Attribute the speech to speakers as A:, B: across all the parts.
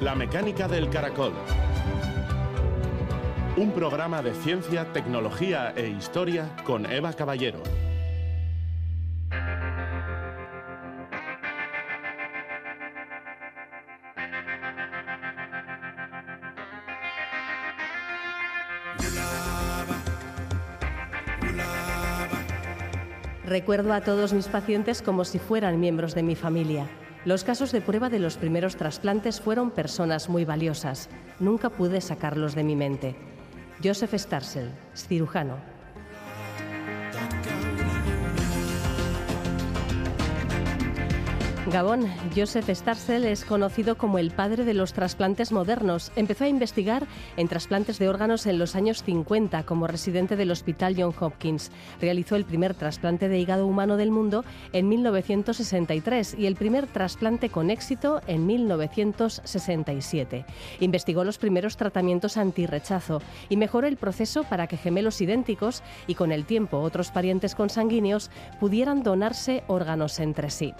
A: La mecánica del caracol. Un programa de ciencia, tecnología e historia con Eva Caballero.
B: Recuerdo a todos mis pacientes como si fueran miembros de mi familia. Los casos de prueba de los primeros trasplantes fueron personas muy valiosas. Nunca pude sacarlos de mi mente. Joseph Starsel, cirujano, Gabón, Joseph Starsel es conocido como el padre de los trasplantes modernos. Empezó a investigar en trasplantes de órganos en los años 50 como residente del Hospital John Hopkins. Realizó el primer trasplante de hígado humano del mundo en 1963 y el primer trasplante con éxito en 1967. Investigó los primeros tratamientos antirrechazo y mejoró el proceso para que gemelos idénticos y con el tiempo otros parientes consanguíneos pudieran donarse órganos entre sí.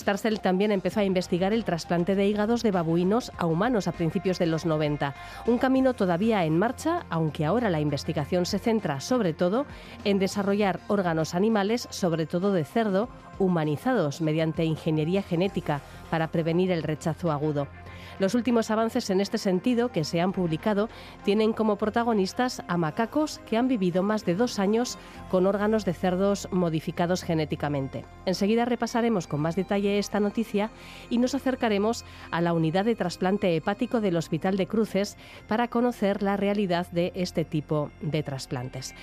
B: Starsel también empezó a investigar el trasplante de hígados de babuinos a humanos a principios de los 90, un camino todavía en marcha, aunque ahora la investigación se centra sobre todo en desarrollar órganos animales, sobre todo de cerdo, humanizados mediante ingeniería genética para prevenir el rechazo agudo. Los últimos avances en este sentido que se han publicado tienen como protagonistas a macacos que han vivido más de dos años con órganos de cerdos modificados genéticamente. Enseguida repasaremos con más detalle esta noticia y nos acercaremos a la unidad de trasplante hepático del Hospital de Cruces para conocer la realidad de este tipo de trasplantes.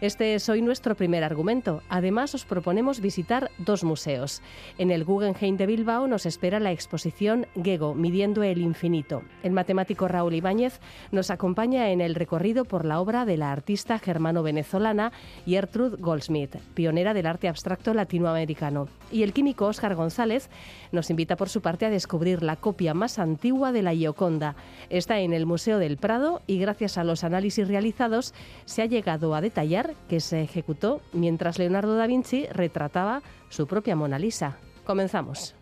B: Este es hoy nuestro primer argumento. Además, os proponemos visitar dos museos. En el Guggenheim de Bilbao nos espera la exposición Gego, midiendo el infinito. El matemático Raúl Ibáñez nos acompaña en el recorrido por la obra de la artista germano-venezolana Gertrude Goldsmith, pionera del arte abstracto latinoamericano. Y el químico Óscar González nos invita por su parte a descubrir la copia más antigua de la Gioconda. Está en el Museo del Prado y gracias a los análisis realizados se ha llegado a detallar que se ejecutó mientras Leonardo da Vinci retrataba su propia Mona Lisa. Comenzamos.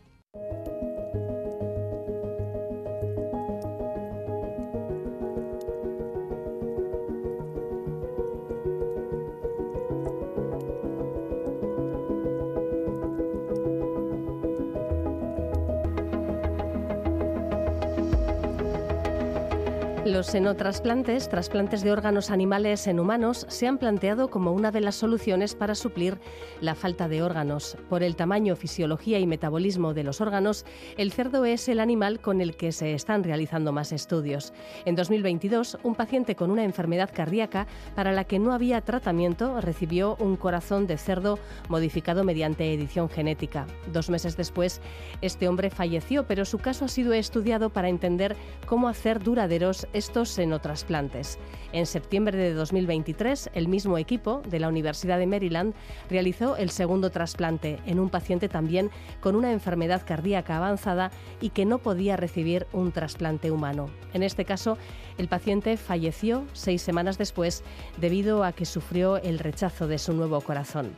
B: Los senotrasplantes, trasplantes de órganos animales en humanos, se han planteado como una de las soluciones para suplir la falta de órganos. Por el tamaño, fisiología y metabolismo de los órganos, el cerdo es el animal con el que se están realizando más estudios. En 2022, un paciente con una enfermedad cardíaca para la que no había tratamiento recibió un corazón de cerdo modificado mediante edición genética. Dos meses después, este hombre falleció, pero su caso ha sido estudiado para entender cómo hacer duraderos estos senotrasplantes. En septiembre de 2023, el mismo equipo de la Universidad de Maryland realizó el segundo trasplante en un paciente también con una enfermedad cardíaca avanzada y que no podía recibir un trasplante humano. En este caso, el paciente falleció seis semanas después debido a que sufrió el rechazo de su nuevo corazón.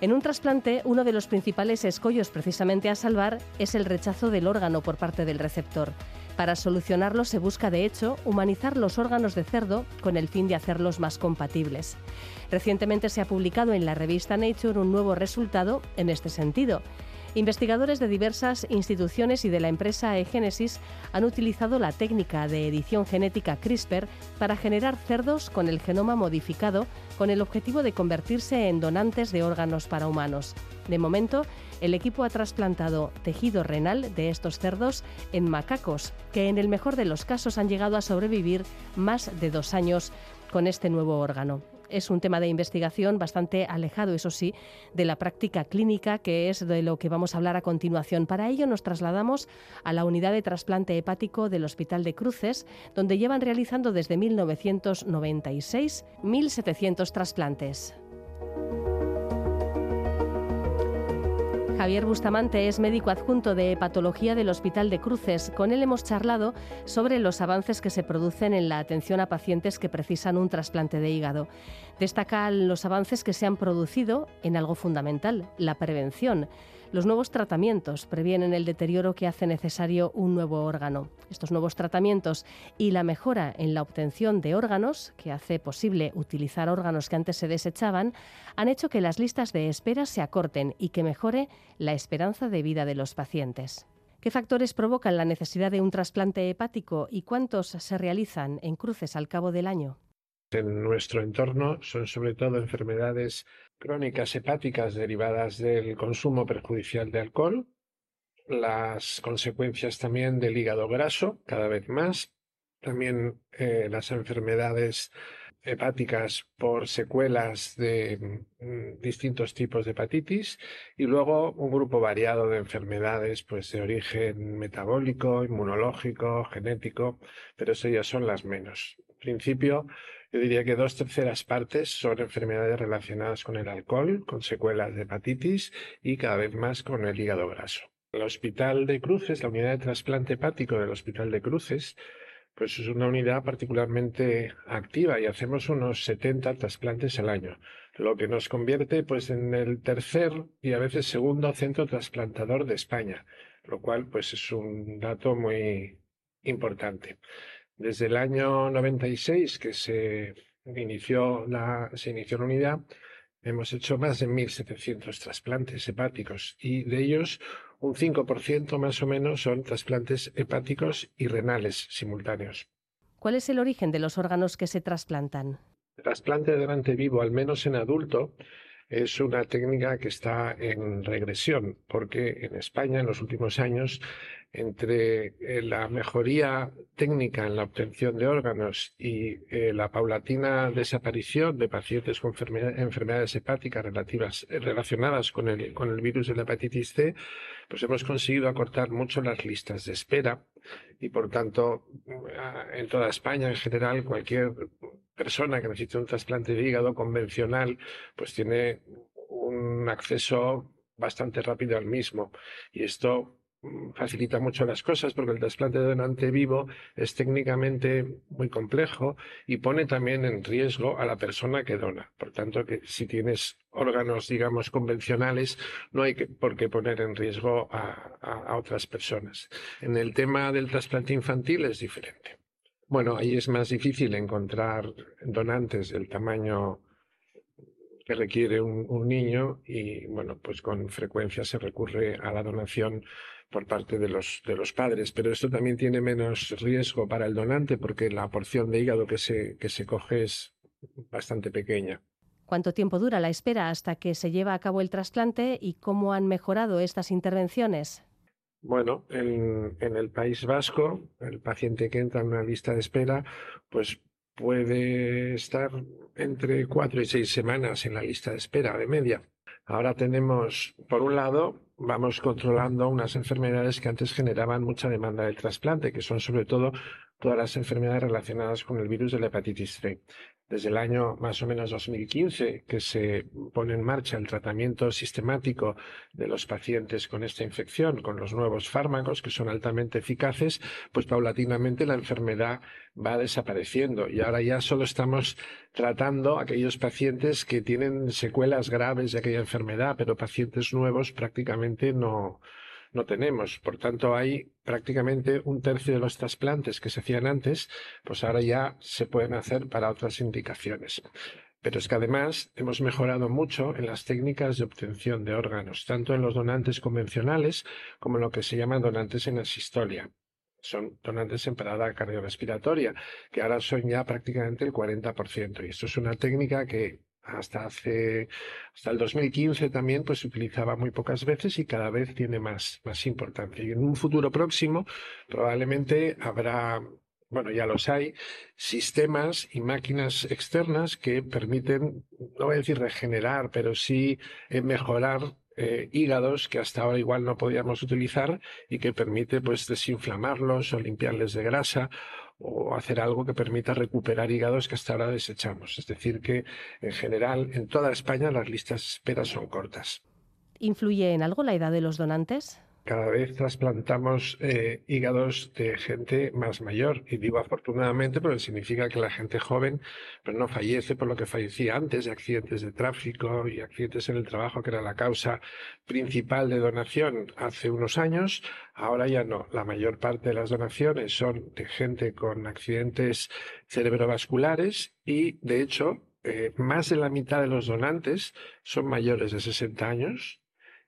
B: En un trasplante, uno de los principales escollos precisamente a salvar es el rechazo del órgano por parte del receptor. Para solucionarlo se busca, de hecho, humanizar los órganos de cerdo con el fin de hacerlos más compatibles. Recientemente se ha publicado en la revista Nature un nuevo resultado en este sentido. Investigadores de diversas instituciones y de la empresa eGenesis han utilizado la técnica de edición genética CRISPR para generar cerdos con el genoma modificado con el objetivo de convertirse en donantes de órganos para humanos. De momento, el equipo ha trasplantado tejido renal de estos cerdos en macacos, que en el mejor de los casos han llegado a sobrevivir más de dos años con este nuevo órgano es un tema de investigación bastante alejado, eso sí, de la práctica clínica, que es de lo que vamos a hablar a continuación. Para ello nos trasladamos a la unidad de trasplante hepático del Hospital de Cruces, donde llevan realizando desde 1996 1.700 trasplantes. Javier Bustamante es médico adjunto de hepatología del Hospital de Cruces. Con él hemos charlado sobre los avances que se producen en la atención a pacientes que precisan un trasplante de hígado. Destacan los avances que se han producido en algo fundamental, la prevención. Los nuevos tratamientos previenen el deterioro que hace necesario un nuevo órgano. Estos nuevos tratamientos y la mejora en la obtención de órganos, que hace posible utilizar órganos que antes se desechaban, han hecho que las listas de espera se acorten y que mejore la esperanza de vida de los pacientes. ¿Qué factores provocan la necesidad de un trasplante hepático y cuántos se realizan en cruces al cabo del año?
C: En nuestro entorno son sobre todo enfermedades crónicas hepáticas derivadas del consumo perjudicial de alcohol, las consecuencias también del hígado graso cada vez más, también eh, las enfermedades hepáticas por secuelas de mm, distintos tipos de hepatitis y luego un grupo variado de enfermedades pues de origen metabólico, inmunológico, genético, pero eso ya son las menos. En principio, yo diría que dos terceras partes son enfermedades relacionadas con el alcohol, con secuelas de hepatitis y cada vez más con el hígado graso. El Hospital de Cruces, la unidad de trasplante hepático del Hospital de Cruces, pues es una unidad particularmente activa y hacemos unos 70 trasplantes al año, lo que nos convierte pues en el tercer y a veces segundo centro trasplantador de España, lo cual pues es un dato muy importante. Desde el año 96 que se inició la, se inició la unidad, hemos hecho más de 1.700 trasplantes hepáticos y de ellos un 5% más o menos son trasplantes hepáticos y renales simultáneos.
B: ¿Cuál es el origen de los órganos que se trasplantan?
C: El trasplante de donante vivo, al menos en adulto, es una técnica que está en regresión, porque en España en los últimos años entre eh, la mejoría técnica en la obtención de órganos y eh, la paulatina desaparición de pacientes con enfermedades hepáticas relativas, eh, relacionadas con el, con el virus de la hepatitis C, pues hemos conseguido acortar mucho las listas de espera. Y por tanto en toda España en general cualquier persona que necesite un trasplante de hígado convencional pues tiene un acceso bastante rápido al mismo y esto facilita mucho las cosas porque el trasplante de donante vivo es técnicamente muy complejo y pone también en riesgo a la persona que dona. Por tanto, que si tienes órganos, digamos, convencionales, no hay por qué poner en riesgo a otras personas. En el tema del trasplante infantil es diferente. Bueno, ahí es más difícil encontrar donantes del tamaño que requiere un, niño y bueno, pues con frecuencia se recurre a la donación por parte de los, de los padres, pero esto también tiene menos riesgo para el donante porque la porción de hígado que se, que se coge es bastante pequeña.
B: ¿Cuánto tiempo dura la espera hasta que se lleva a cabo el trasplante y cómo han mejorado estas intervenciones?
C: Bueno, en, el País Vasco, el paciente que entra en una lista de espera, pues puede estar entre cuatro y seis semanas en la lista de espera de media. Ahora tenemos, por un lado, vamos controlando unas enfermedades que antes generaban mucha demanda del trasplante, que son sobre todo todas las enfermedades relacionadas con el virus de la hepatitis C desde el año más o menos 2015 que se pone en marcha el tratamiento sistemático de los pacientes con esta infección, con los nuevos fármacos que son altamente eficaces, pues paulatinamente la enfermedad va desapareciendo. Y ahora ya solo estamos tratando aquellos pacientes que tienen secuelas graves de aquella enfermedad, pero pacientes nuevos prácticamente no, no tenemos. Por tanto, hay prácticamente un tercio de los trasplantes que se hacían antes, pues ahora ya se pueden hacer para otras indicaciones. Pero es que además hemos mejorado mucho en las técnicas de obtención de órganos, tanto en los donantes convencionales como en lo que se llaman donantes en asistolia. Son donantes en parada cardiorrespiratoria, que ahora son ya prácticamente el 40%. Y esto es una técnica que hasta hace hasta el 2015 también pues se utilizaba muy pocas veces y cada vez tiene más, más importancia. Y en un futuro próximo probablemente habrá bueno, ya los hay, sistemas y máquinas externas que permiten, no voy a decir regenerar, pero sí eh, mejorar eh, hígados que hasta ahora igual no podíamos utilizar y que permite pues desinflamarlos o limpiarles de grasa o hacer algo que permita recuperar hígados que hasta ahora desechamos. Es decir, que en general en toda España las listas de espera son cortas.
B: ¿Influye en algo la edad de los donantes?
C: Cada vez trasplantamos eh, hígados de gente más mayor. Y digo afortunadamente porque significa que la gente joven pero pues, no fallece por lo que fallecía antes de accidentes de tráfico y accidentes en el trabajo, que era la causa principal de donación hace unos años. Ahora ya no. La mayor parte de las donaciones son de gente con accidentes cerebrovasculares y, de hecho, eh, más de la mitad de los donantes son mayores de 60 años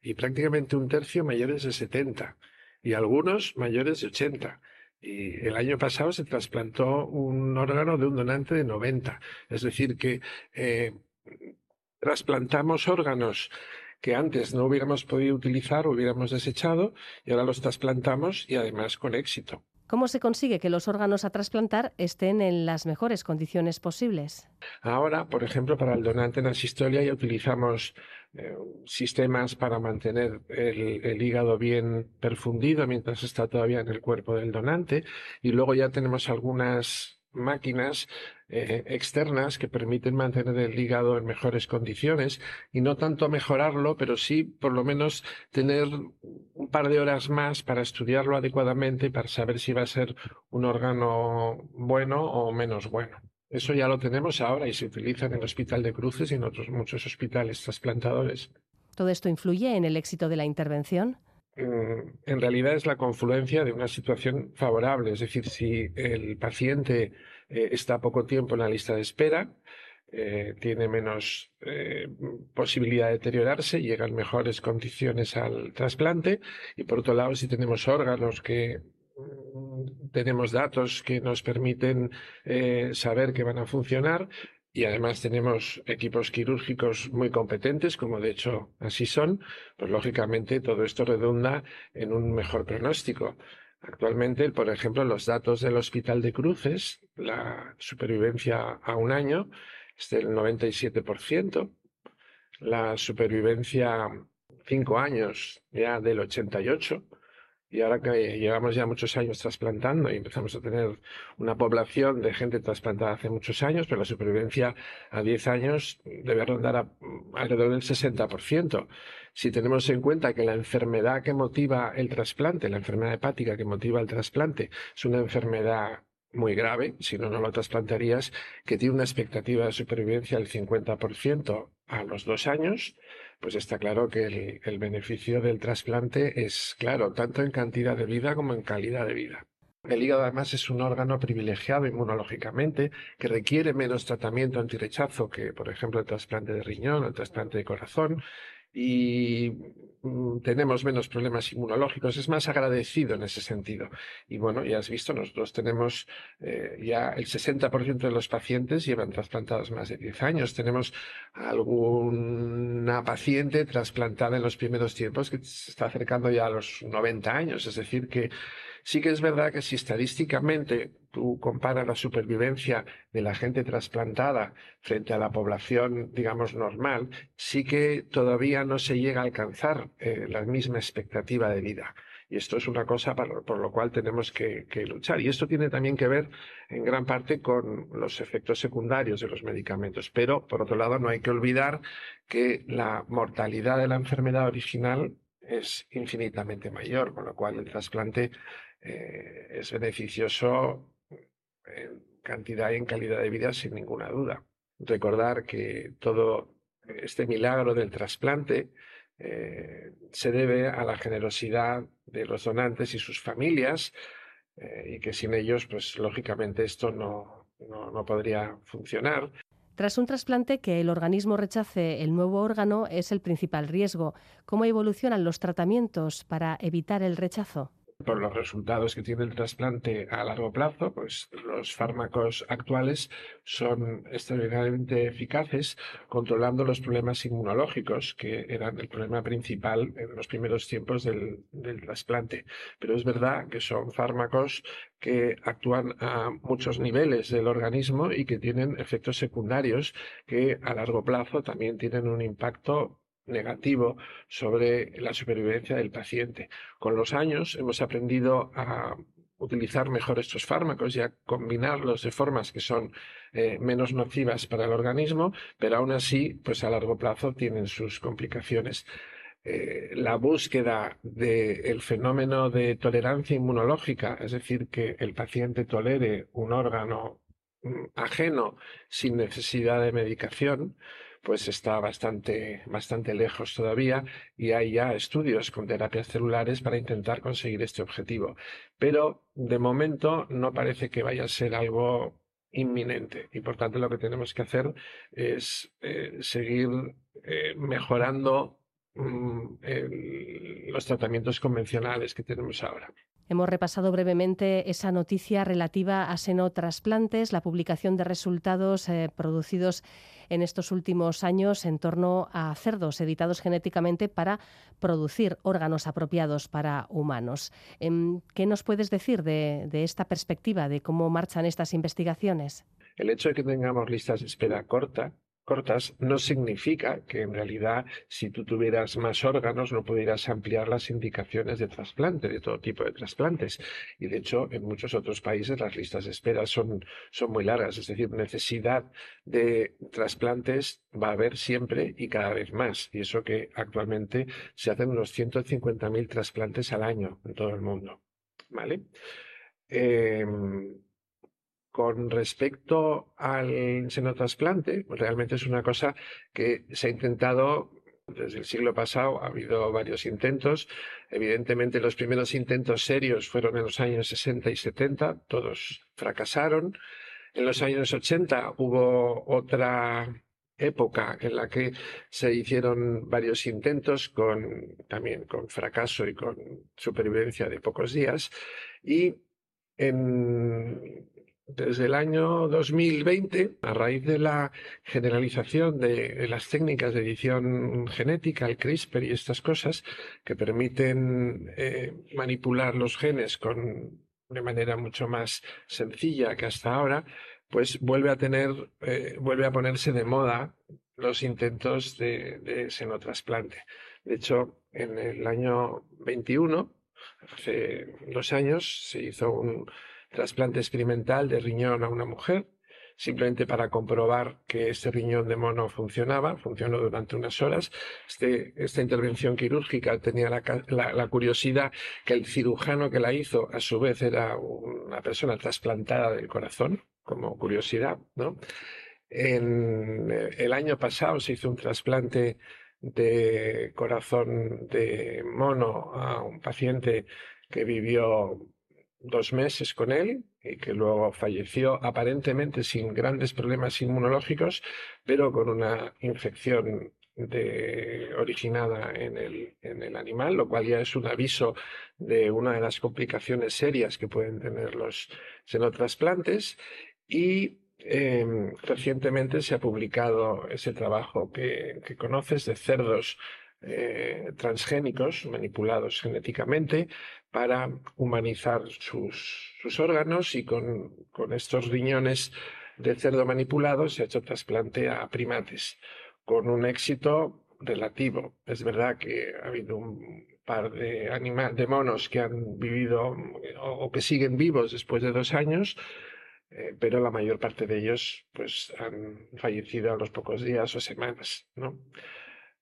C: y prácticamente un tercio mayores de 70 y algunos mayores de 80. Y el año pasado se trasplantó un órgano de un donante de 90. Es decir, que eh, trasplantamos órganos que antes no hubiéramos podido utilizar hubiéramos desechado y ahora los trasplantamos y además con éxito.
B: ¿Cómo se consigue que los órganos a trasplantar estén en las mejores condiciones posibles?
C: Ahora, por ejemplo, para el donante en asistolia ya utilizamos eh, sistemas para mantener el, hígado bien perfundido mientras está todavía en el cuerpo del donante y luego ya tenemos algunas máquinas eh, externas que permiten mantener el hígado en mejores condiciones y no tanto mejorarlo, pero sí por lo menos tener un par de horas más para estudiarlo adecuadamente para saber si va a ser un órgano bueno o menos bueno. Eso ya lo tenemos ahora y se utiliza en el Hospital de Cruces y en otros muchos hospitales trasplantadores.
B: ¿Todo esto influye en el éxito de la intervención?
C: Mm, en realidad es la confluencia de una situación favorable, es decir, si el paciente eh, está poco tiempo en la lista de espera, eh, tiene menos eh, posibilidad de deteriorarse, llega en mejores condiciones al trasplante y por otro lado, si tenemos órganos que mm, tenemos datos que nos permiten saber que van a funcionar, y además tenemos equipos quirúrgicos muy competentes, como de hecho así son, pues lógicamente todo esto redunda en un mejor pronóstico. Actualmente, por ejemplo, los datos del Hospital de Cruces, la supervivencia a un año es del 97%, la supervivencia cinco años ya del 88%, y ahora que llevamos ya muchos años trasplantando y empezamos a tener una población de gente trasplantada hace muchos años, pero la supervivencia a 10 años debe rondar alrededor del 60%. Si tenemos en cuenta que la enfermedad que motiva el trasplante, la enfermedad hepática que motiva el trasplante, es una enfermedad muy grave, si no, no lo trasplantarías, que tiene una expectativa de supervivencia del 50% a los dos años, pues está claro que el, beneficio del trasplante es claro, tanto en cantidad de vida como en calidad de vida. El hígado además es un órgano privilegiado inmunológicamente que requiere menos tratamiento antirechazo que, por ejemplo, el trasplante de riñón o el trasplante de corazón y mm, tenemos menos problemas inmunológicos, es más agradecido en ese sentido. Y bueno, ya has visto, nosotros tenemos eh, ya el 60% de los pacientes llevan trasplantados más de 10 años. Tenemos alguna paciente trasplantada en los primeros tiempos que se está acercando ya a los 90 años, es decir, que Sí que es verdad que si estadísticamente tú comparas la supervivencia de la gente trasplantada frente a la población, digamos, normal, sí que todavía no se llega a alcanzar eh, la misma expectativa de vida. Y esto es una cosa por, lo cual tenemos que, luchar. Y esto tiene también que ver en gran parte con los efectos secundarios de los medicamentos. Pero, por otro lado, no hay que olvidar que la mortalidad de la enfermedad original es infinitamente mayor, con lo cual el trasplante eh, es beneficioso en cantidad y en calidad de vida sin ninguna duda. Recordar que todo este milagro del trasplante eh, se debe a la generosidad de los donantes y sus familias eh, y que sin ellos, pues lógicamente esto no, no podría funcionar.
B: Tras un trasplante que el organismo rechace el nuevo órgano es el principal riesgo. ¿Cómo evolucionan los tratamientos para evitar el rechazo?
C: Por los resultados que tiene el trasplante a largo plazo, pues los fármacos actuales son extraordinariamente eficaces controlando los problemas inmunológicos, que eran el problema principal en los primeros tiempos del, trasplante. Pero es verdad que son fármacos que actúan a muchos niveles del organismo y que tienen efectos secundarios que a largo plazo también tienen un impacto negativo sobre la supervivencia del paciente. Con los años hemos aprendido a utilizar mejor estos fármacos y a combinarlos de formas que son eh, menos nocivas para el organismo, pero aún así, pues a largo plazo tienen sus complicaciones. eh, la búsqueda del fenómeno de tolerancia inmunológica, es decir, que el paciente tolere un órgano mm, ajeno sin necesidad de medicación, pues está bastante, bastante lejos todavía y hay ya estudios con terapias celulares para intentar conseguir este objetivo. Pero de momento no parece que vaya a ser algo inminente y por tanto lo que tenemos que hacer es eh, seguir eh, mejorando mm, los tratamientos convencionales que tenemos ahora.
B: Hemos repasado brevemente esa noticia relativa a senotrasplantes, la publicación de resultados eh, producidos en estos últimos años en torno a cerdos editados genéticamente para producir órganos apropiados para humanos. Em, ¿Qué nos puedes decir de, esta perspectiva, de cómo marchan estas investigaciones?
C: El hecho de que tengamos listas de espera corta cortas no significa que en realidad si tú tuvieras más órganos no pudieras ampliar las indicaciones de trasplante, de todo tipo de trasplantes. Y de hecho en muchos otros países las listas de espera son, son muy largas, es decir, necesidad de trasplantes va a haber siempre y cada vez más. Y eso que actualmente se hacen unos 150.000 trasplantes al año en todo el mundo. ¿Vale? Em, con respecto al senotrasplante, realmente es una cosa que se ha intentado desde el siglo pasado, ha habido varios intentos. Evidentemente, los primeros intentos serios fueron en los años 60 y 70, todos fracasaron. En los años 80 hubo otra época en la que se hicieron varios intentos con también con fracaso y con supervivencia de pocos días y en desde el año 2020, a raíz de la generalización de, las técnicas de edición genética, el CRISPR y estas cosas, que permiten eh, manipular los genes con, de manera mucho más sencilla que hasta ahora, pues vuelve a tener, eh, vuelve a ponerse de moda los intentos de, de senotrasplante. De hecho, en el año 21, hace dos años, se hizo un trasplante experimental de riñón a una mujer, simplemente para comprobar que este riñón de mono funcionaba, funcionó durante unas horas. Este, esta intervención quirúrgica tenía la, curiosidad que el cirujano que la hizo, a su vez, era una persona trasplantada del corazón, como curiosidad, ¿no? En eh, el año pasado se hizo un trasplante de corazón de mono a un paciente que vivió dos meses con él y que luego falleció aparentemente sin grandes problemas inmunológicos, pero con una infección de, originada en el, en el animal, lo cual ya es un aviso de una de las complicaciones serias que pueden tener los xenotrasplantes. Y em, recientemente se ha publicado ese trabajo que, que conoces de cerdos eh, transgénicos manipulados genéticamente para humanizar sus, sus órganos y con, con, estos riñones de cerdo manipulados se ha hecho trasplante a primates con un éxito relativo. Es verdad que ha habido un par de, de monos que han vivido o, que siguen vivos después de dos años, eh, pero la mayor parte de ellos pues, han fallecido a los pocos días o semanas. ¿no?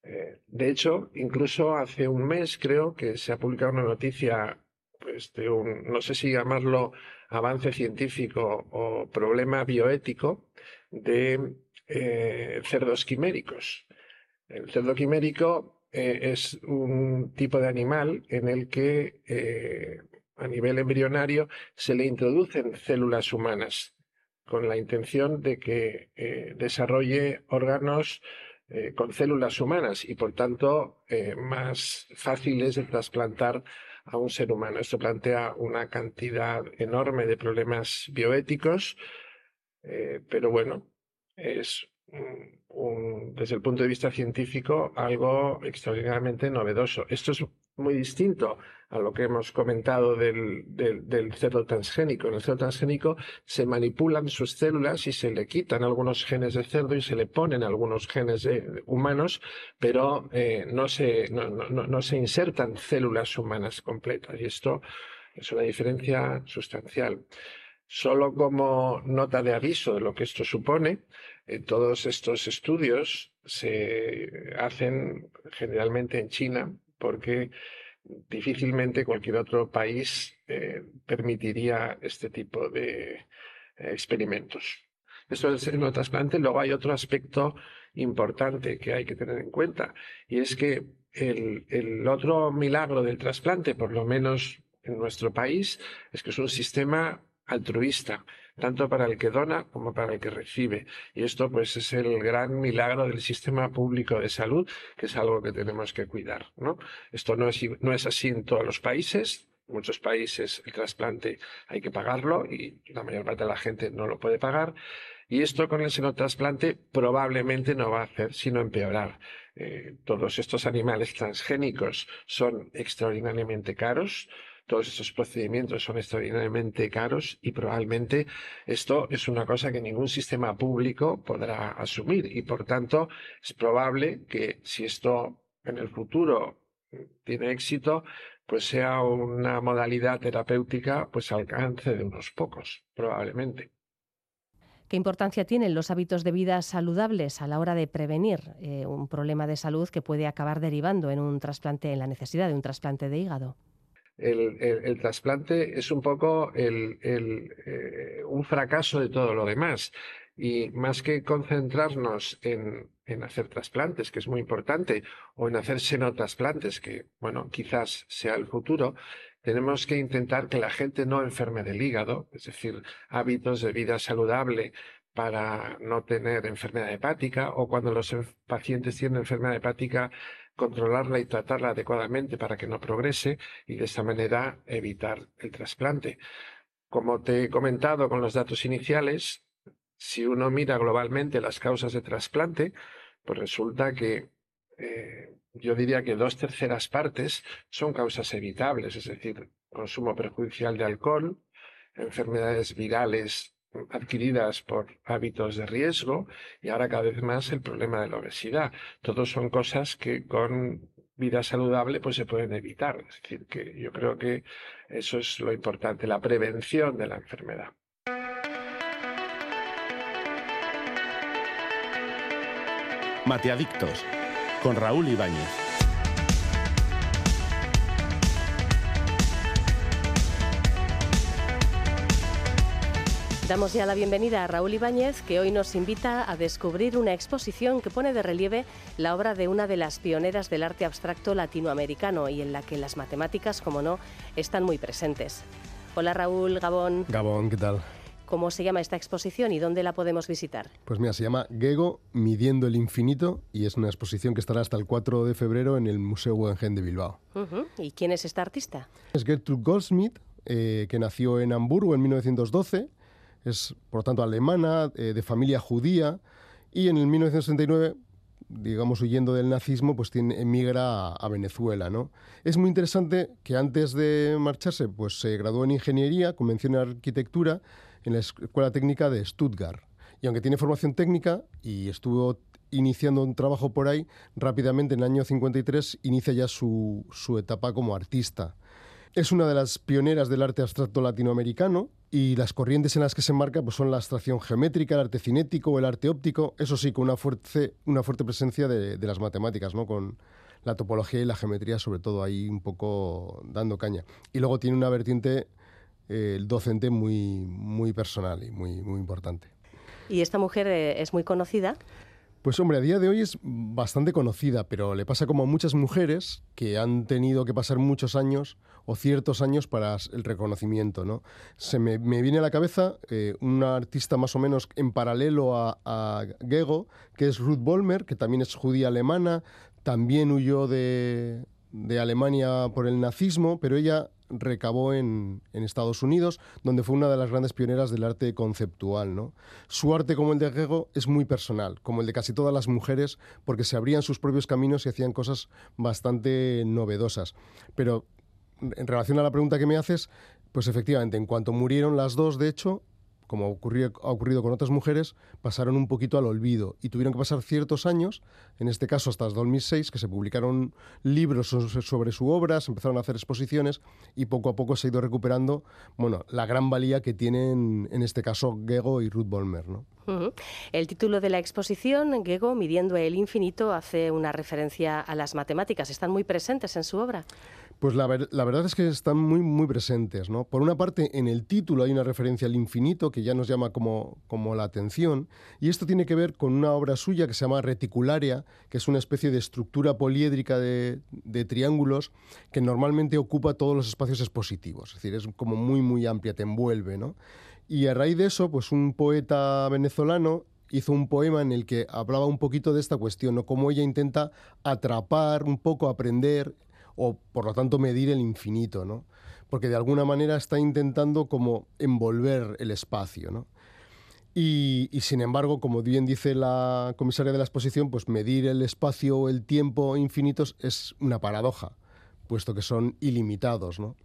C: Eh, de hecho, incluso hace un mes creo que se ha publicado una noticia pues, de un, no sé si llamarlo avance científico o problema bioético de eh, cerdos quiméricos. El cerdo quimérico eh, es un tipo de animal en el que a nivel embrionario se le introducen células humanas con la intención de que desarrolle órganos eh, con células humanas y por tanto eh, más fáciles de trasplantar a un ser humano. Esto plantea una cantidad enorme de problemas bioéticos, eh, pero bueno, es desde el punto de vista científico algo extraordinariamente novedoso. Esto es muy distinto a lo que hemos comentado del, del, cerdo transgénico. En el cerdo transgénico se manipulan sus células y se le quitan algunos genes de cerdo y se le ponen algunos genes de, humanos, pero eh, no, se, no, no, no se insertan células humanas completas. Y esto es una diferencia sustancial. Solo como nota de aviso de lo que esto supone, todos estos estudios se hacen generalmente en China porque difícilmente cualquier otro país eh, permitiría este tipo de eh, experimentos. Esto es el trasplante. Luego hay otro aspecto importante que hay que tener en cuenta y es que el otro milagro del trasplante, por lo menos en nuestro país, es que es un sistema altruista, tanto para el que dona como para el que recibe. Y esto pues es el gran milagro del sistema público de salud, que es algo que tenemos que cuidar, ¿no? Esto no es, no es así en todos los países. Muchos países el trasplante hay que pagarlo y la mayor parte de la gente no lo puede pagar. Y esto con el senotrasplante probablemente no va a hacer sino empeorar. Eh, todos estos animales transgénicos son extraordinariamente caros, todos estos procedimientos son extraordinariamente caros y probablemente esto es una cosa que ningún sistema público podrá asumir y por tanto es probable que si esto en el futuro tiene éxito, pues sea una modalidad terapéutica pues al alcance de unos pocos, probablemente.
B: ¿Qué importancia tienen los hábitos de vida saludables a la hora de prevenir eh, un problema de salud que puede acabar derivando en un trasplante, en la necesidad de un trasplante de hígado?
C: El, trasplante es un poco eh, un fracaso de todo lo demás. Y más que concentrarnos en, hacer trasplantes, que es muy importante, o en hacer senotrasplantes, que, bueno, quizás sea el futuro, tenemos que intentar que la gente no enferme del hígado, es decir, hábitos de vida saludable para no tener enfermedad hepática, o cuando los pacientes tienen enfermedad hepática, controlarla y tratarla adecuadamente para que no progrese y de esta manera evitar el trasplante. Como te he comentado con los datos iniciales, si uno mira globalmente las causas de trasplante, pues resulta que eh, yo diría que dos terceras partes son causas evitables, es decir, consumo perjudicial de alcohol, enfermedades virales adquiridas por hábitos de riesgo y ahora cada vez más el problema de la obesidad. Todos son cosas que con vida saludable pues se pueden evitar. Es decir, que yo creo que eso es lo importante, la prevención de la enfermedad.
A: Mateadictos con Raúl Ibáñez.
B: Damos ya la bienvenida a Raúl Ibáñez, que hoy nos invita a descubrir una exposición que pone de relieve la obra de una de las pioneras del arte abstracto latinoamericano y en la que las matemáticas, como no, están muy presentes. Hola Raúl, Gabón.
D: Gabón, ¿qué tal?
B: ¿Cómo se llama esta exposición y dónde la podemos visitar?
D: Pues mira, se llama Gego Midiendo el Infinito y es una exposición que estará hasta el 4 de febrero en el Museo Guggenheim de Bilbao.
B: ¿Y quién es esta artista?
D: Es Gertrude Goldsmith, eh, que nació en Hamburgo en 1912 es por lo tanto alemana, eh, de familia judía, y en el 1969 digamos, huyendo del nazismo, pues tiene, emigra a, Venezuela, ¿no? Es muy interesante que antes de marcharse, pues se graduó en Ingeniería, Convención en Arquitectura, en la Escuela Técnica de Stuttgart. Y aunque tiene formación técnica y estuvo iniciando un trabajo por ahí, rápidamente en el año 53 inicia ya su, su etapa como artista. Es una de las pioneras del arte abstracto latinoamericano y las corrientes en las que se marca pues, son la abstracción geométrica, el arte cinético el arte óptico, eso sí, con una fuerte, una fuerte presencia de, las matemáticas, ¿no? con la topología y la geometría sobre todo ahí un poco dando caña. Y luego tiene una vertiente eh, docente muy, muy personal y muy, muy importante.
B: ¿Y esta mujer eh, es muy conocida?
D: Pues hombre, a día de hoy es bastante conocida, pero le pasa como a muchas mujeres que han tenido que pasar muchos años o ciertos años para el reconocimiento. ¿no? Se me, viene a la cabeza eh, una artista más o menos en paralelo a, Gego, que es Ruth Bolmer, que también es judía alemana, también huyó de, de Alemania por el nazismo, pero ella recabó en, Estados Unidos, donde fue una de las grandes pioneras del arte conceptual. ¿no? Su arte, como el de Gego, es muy personal, como el de casi todas las mujeres, porque se abrían sus propios caminos y hacían cosas bastante novedosas. Pero en relación a la pregunta que me haces, pues efectivamente, en cuanto murieron las dos, de hecho, como ha ocurrido con otras mujeres, pasaron un poquito al olvido y tuvieron que pasar ciertos años, en este caso hasta 2006, que se publicaron libros sobre su obra, se empezaron a hacer exposiciones y poco a poco se ha ido recuperando bueno, la gran valía que tienen en este caso Gego y Ruth Bolmer. ¿no?
B: El título de la exposición, Gego, midiendo el infinito, hace una referencia a las matemáticas. ¿Están muy presentes en su obra?
D: Pues la, verdad es que están muy, muy presentes. ¿no? Por una parte, en el título hay una referencia al infinito que ya nos llama como, como la atención, y esto tiene que ver con una obra suya que se llama Reticularia, que es una especie de estructura poliédrica de, triángulos que normalmente ocupa todos los espacios expositivos. Es decir, es como muy, muy amplia, te envuelve. ¿no? Y a raíz de eso, pues un poeta venezolano hizo un poema en el que hablaba un poquito de esta cuestión, ¿no? Cómo ella intenta atrapar un poco, aprender o por lo tanto medir el infinito, ¿no? Porque de alguna manera está intentando como envolver el espacio, ¿no? Y, sin embargo, como bien dice la comisaria de la exposición, pues medir el espacio o el tiempo infinitos es una paradoja, puesto que son ilimitados, ¿no?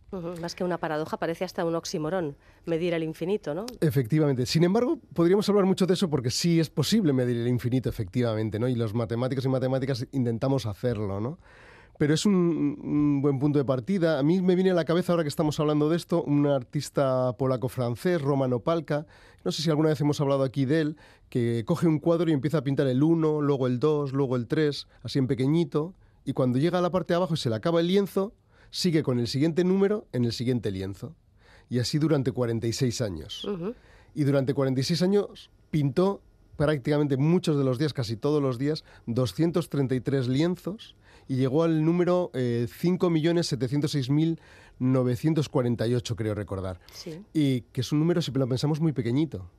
B: Más que una paradoja, parece hasta un oxímoron, medir el infinito, ¿no?
D: Efectivamente. Sin embargo, podríamos hablar mucho de eso porque sí es posible medir el infinito, efectivamente, ¿no? Y los matemáticos y matemáticas intentamos hacerlo, ¿no? Pero es un, buen punto de partida. A mí me viene a la cabeza, ahora que estamos hablando de esto, un artista polaco-francés, Romano Palca. No sé si alguna vez hemos hablado aquí de él, que coge un cuadro y empieza a pintar el 1, luego el 2, luego el 3, así en pequeñito. Y cuando llega a la parte de abajo y se le acaba el lienzo, sigue con el siguiente número en el siguiente lienzo. Y así durante 46 años. Y durante 46 años pintó prácticamente muchos de los días, casi todos los días, 233 lienzos y llegó al número eh, 5.706.948, creo recordar.
B: Sí.
D: Y que es un número, si lo pensamos, muy pequeñito.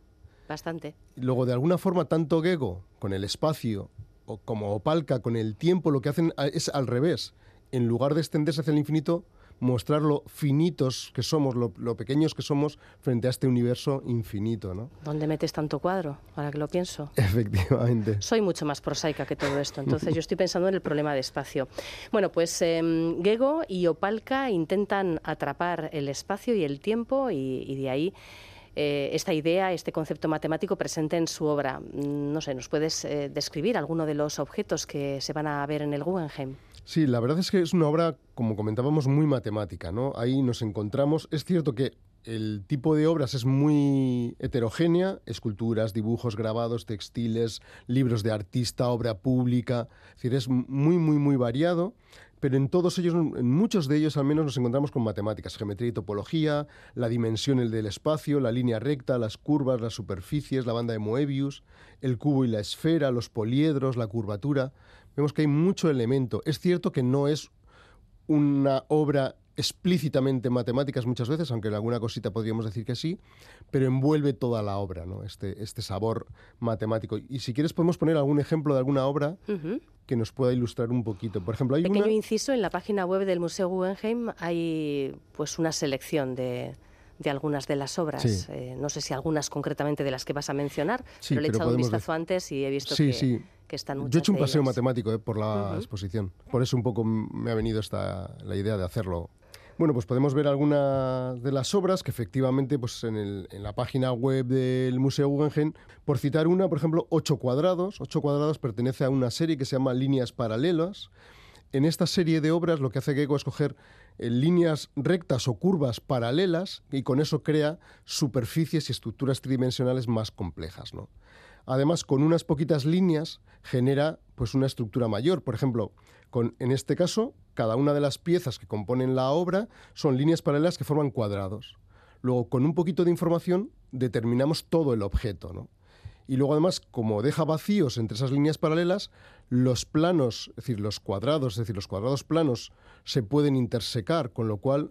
B: Bastante.
D: Luego, de alguna forma, tanto Gego con el espacio o como Opalca con el tiempo, lo que hacen es al revés. En lugar de extenderse hacia el infinito, mostrar lo finitos que somos, lo, pequeños que somos frente a este universo infinito. ¿no?
B: ¿Dónde metes tanto cuadro? Ahora que lo pienso.
D: Efectivamente.
B: Soy mucho más prosaica que todo esto, entonces yo estoy pensando en el problema de espacio. Bueno, pues eh, Gego y Opalka intentan atrapar el espacio y el tiempo y, de ahí... Eh, esta idea, este concepto matemático presente en su obra. No sé, ¿nos puedes eh, describir alguno de los objetos que se van a ver en el Guggenheim?
D: Sí, la verdad es que es una obra, como comentábamos, muy matemática, ¿no? Ahí nos encontramos, es cierto que el tipo de obras es muy heterogénea, esculturas, dibujos, grabados, textiles, libros de artista, obra pública, es decir, es muy, muy, muy variado, pero en todos ellos, en muchos de ellos al menos nos encontramos con matemáticas, geometría y topología, la dimensión el del espacio, la línea recta, las curvas, las superficies, la banda de Moebius, el cubo y la esfera, los poliedros, la curvatura vemos que hay mucho elemento. Es cierto que no es una obra explícitamente matemáticas muchas veces, aunque en alguna cosita podríamos decir que sí, pero envuelve toda la obra, ¿no? este, este sabor matemático. Y si quieres podemos poner algún ejemplo de alguna obra que nos pueda ilustrar un poquito. Por ejemplo, hay
B: Pequeño inciso, en la página web del Museo Guggenheim hay pues una selección de, de algunas de las obras. Eh, no sé si algunas concretamente de las que vas a mencionar, pero le he echado un vistazo antes y he visto que, que, están muchas
D: Yo he hecho un paseo matemático eh, por la exposición. Por eso un poco me ha venido esta, la idea de hacerlo. Bueno, pues podemos ver algunas de las obras que efectivamente pues en, el, en, la página web del Museo Guggenheim, por citar una, por ejemplo, Ocho cuadrados. Ocho cuadrados pertenece a una serie que se llama Líneas paralelas. En esta serie de obras lo que hace Gecko es coger en líneas rectas o curvas paralelas y con eso crea superficies y estructuras tridimensionales más complejas. ¿no? Además, con unas poquitas líneas genera pues, una estructura mayor. Por ejemplo, en este caso, cada una de las piezas que componen la obra son líneas paralelas que forman cuadrados. Luego, con un poquito de información, determinamos todo el objeto. ¿no? Y luego, además, como deja vacíos entre esas líneas paralelas, los planos, es decir, los cuadrados, es decir, los cuadrados planos se pueden intersecar, con lo cual